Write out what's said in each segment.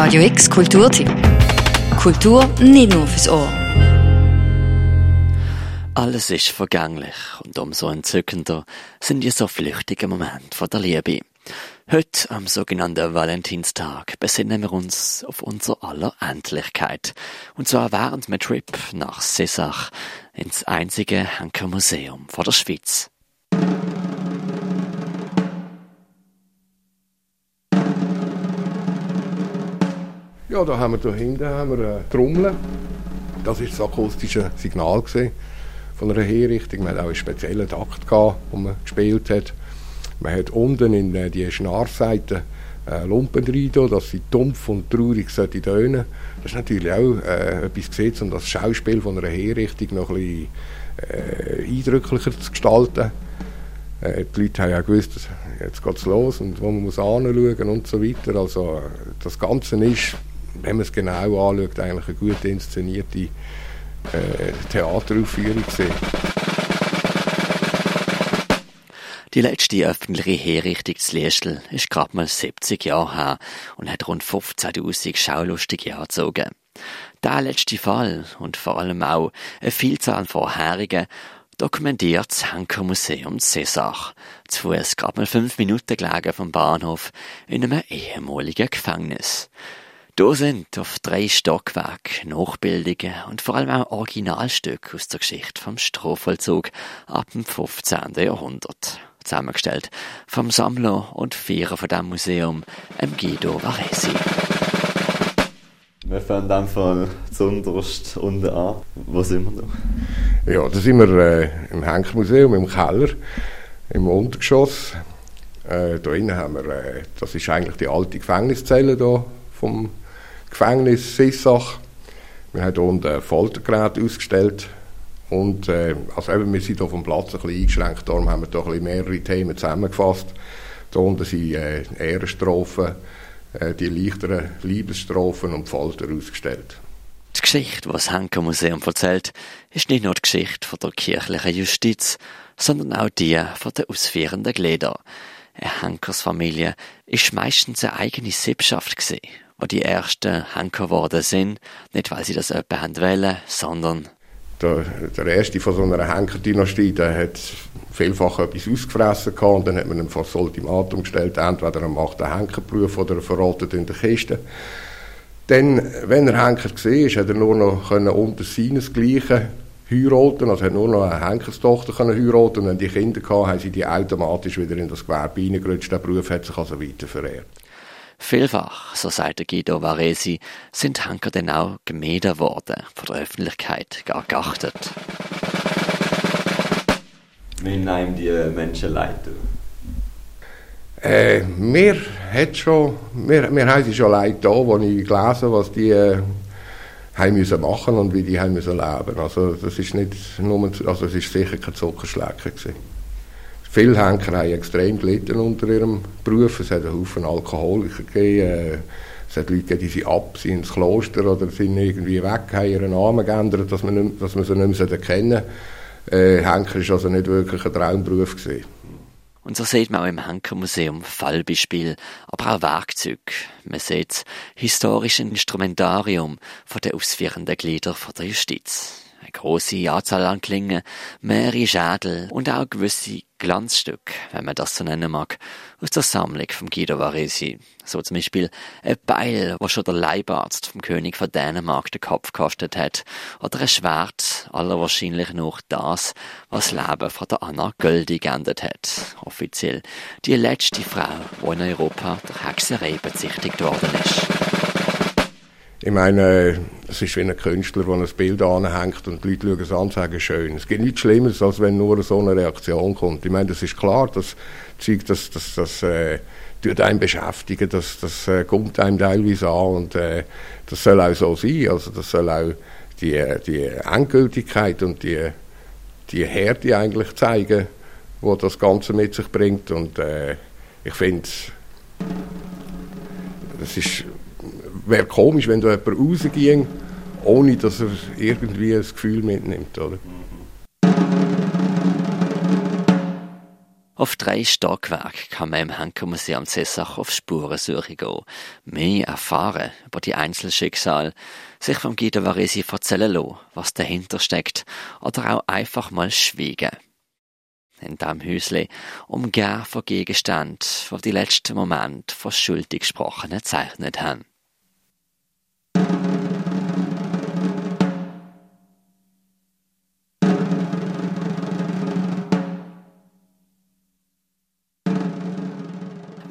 Radio X Kulturtipp. Kultur nicht nur fürs Ohr. Alles ist vergänglich und umso entzückender sind die so flüchtigen Momente von der Liebe. Heute, am sogenannten Valentinstag, besinnen wir uns auf unsere aller Endlichkeit. Und zwar während einem Trip nach Sessach ins einzige Henkermuseum von der Schweiz. Ja, da haben wir hinten haben wir eine Trommel. Das ist das akustische Signal von einer Herrichtung. Man hat auch einen speziellen Takt gehabt, den man gespielt hat. Man hat unten in äh, die Schnarrseite äh, Lumpen rein, dass sie dumpf und traurig tönen sollten. Das ist natürlich auch äh, etwas gesetzt, um das Schauspiel von einer Herrichtung noch ein bisschen äh, eindrücklicher zu gestalten. Äh, die Leute haben ja gewusst, jetzt geht es los und wo man muss anschauen und so weiter. Also das Ganze ist, wenn man es genau anschaut, eigentlich eine gut inszenierte äh, Theateraufführung gesehen. Die letzte öffentliche Herrichtung zu Liestl ist gerade mal 70 Jahre her und hat rund 15.000 Schaulustige angezogen. Der letzte Fall und vor allem auch eine Vielzahl von Herrigen dokumentiert das Henker Museum Cesach. Zu Fuß gerade mal fünf Minuten gelegen vom Bahnhof in einem ehemaligen Gefängnis. Da sind auf drei Stockwerken Nachbildungen und vor allem auch Originalstücke aus der Geschichte vom Strafvollzug ab dem 15. Jahrhundert zusammengestellt vom Sammler und Vierer von dem Museum, M. Guido Varesi. Wir fangen einfach zuunterst unten an. Wo sind wir da? Ja, da sind wir äh, im Henkermuseum, im Keller, im Untergeschoss. Äh, da innen haben wir, äh, das ist eigentlich die alte Gefängniszelle da vom Gefängnis Sissach. Wir haben unten Foltergeräte ausgestellt, und äh, also eben, wir sind hier vom Platz ein bisschen eingeschränkt, darum haben wir hier ein bisschen mehrere Themen zusammengefasst. Hier unten sind äh, Ehrenstrophen, äh, die leichteren Liebesstrophen und Folter ausgestellt. Die Geschichte, die das Henker Museum erzählt, ist nicht nur die Geschichte von der kirchlichen Justiz, sondern auch die von den ausführenden Gliedern. Eine Henkersfamilie ist meistens eine eigene Sippschaft wo die ersten Henker geworden sind, nicht weil sie das jemand wollen, sondern der, der erste von so einer Henkerdynastie, der hat vielfach etwas ausgefressen gehabt und dann hat man ihm fast das Ultimatum gestellt, entweder er macht einen Henkerberuf oder er verrottet in der Kiste. Dann, wenn er Henker war, hat er nur noch können unter seinesgleichen heiraten, also hat nur noch eine Henkerstochter können heiraten und wenn die Kinder hatten, haben sie die automatisch wieder in das Gewerbe reingerutscht. Der Beruf hat sich also weiter verehrt. Vielfach, so sagte Guido Varesi, sind Henker denn auch gemieden worden, von der Öffentlichkeit gar geachtet. Wie nehmen die Menschen leid? Äh, mir hat schon, mir, mir haben sie schon leid da, als ich gelesen was die äh, haben müssen machen und wie die haben müssen leben. Also das ist nicht nur, also es ist sicher kein Zuckerschlecken gewesen. Viele Henker haben extrem gelitten unter ihrem Beruf. Es hat einen Haufen Alkoholiker gegeben. Es hat Leute die sind ab, sind ins Kloster oder sind irgendwie weg, haben ihren Namen geändert, dass man, nicht, dass man sie nicht mehr erkennen äh, Henker war also nicht wirklich ein Traumberuf. Gewesen. Und so sieht man auch im Henkermuseum Fallbeispiel, aber auch Werkzeuge. Man sieht das historische Instrumentarium den ausführenden Gliedern der Justiz eine große Anzahl an Klingen, mehrere Schädel und auch gewisse Glanzstücke, wenn man das so nennen mag, aus der Sammlung von Guido Varesi. So zum Beispiel ein Beil, wo schon der Leibarzt vom König von Dänemark den Kopf gekostet hat, oder ein Schwert, aller wahrscheinlich noch das, was das Leben von der Anna Göldi geändert hat. Offiziell die letzte Frau, die in Europa der Hexerei bezichtigt worden ist. Ich meine, es ist wie ein Künstler, der ein Bild anhängt und die Leute schauen es an und sagen, schön. Es gibt nichts Schlimmeres, als wenn nur so eine Reaktion kommt. Ich meine, das ist klar, das Zeug, das, das, das äh, tut einen beschäftigen, das, das äh, kommt einem teilweise an und äh, das soll auch so sein. Also das soll auch die, die Endgültigkeit und die, die Härte eigentlich zeigen, wo das Ganze mit sich bringt und äh, ich finde, das ist wäre komisch, wenn da jemand rausging, ohne dass er irgendwie ein Gefühl mitnimmt. Oder? Auf drei Stockwerke kann man im Henker-Museum Zessach auf Spurensuche gehen, mehr erfahren über die Einzelschicksale, sich vom Guido Varesi erzählen lassen, was dahinter steckt, oder auch einfach mal schweigen. In diesem Häusle umgeben von Gegenständen, die die letzten Momente von schuldig Gesprochenen gezeichnet haben.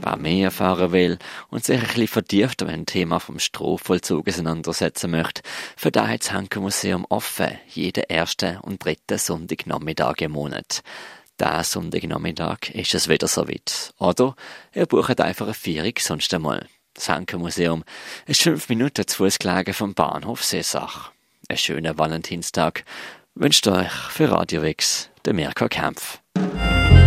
Wer mehr erfahren will und sich ein bisschen vertiefter mit dem Thema vom Strafvollzug auseinandersetzen möchte, für den hat das Henker Museum offen, jeden ersten und dritten Sonntagnachmittag im Monat. Diesen Sonntagnachmittag ist es wieder so weit. Oder ihr bucht einfach eine Führung sonst einmal. Das Henker Museum ist fünf Minuten zu Fuß gelegen vom Bahnhof Seesach. Einen schönen Valentinstag wünscht euch für Radio X der Mirko Kempf.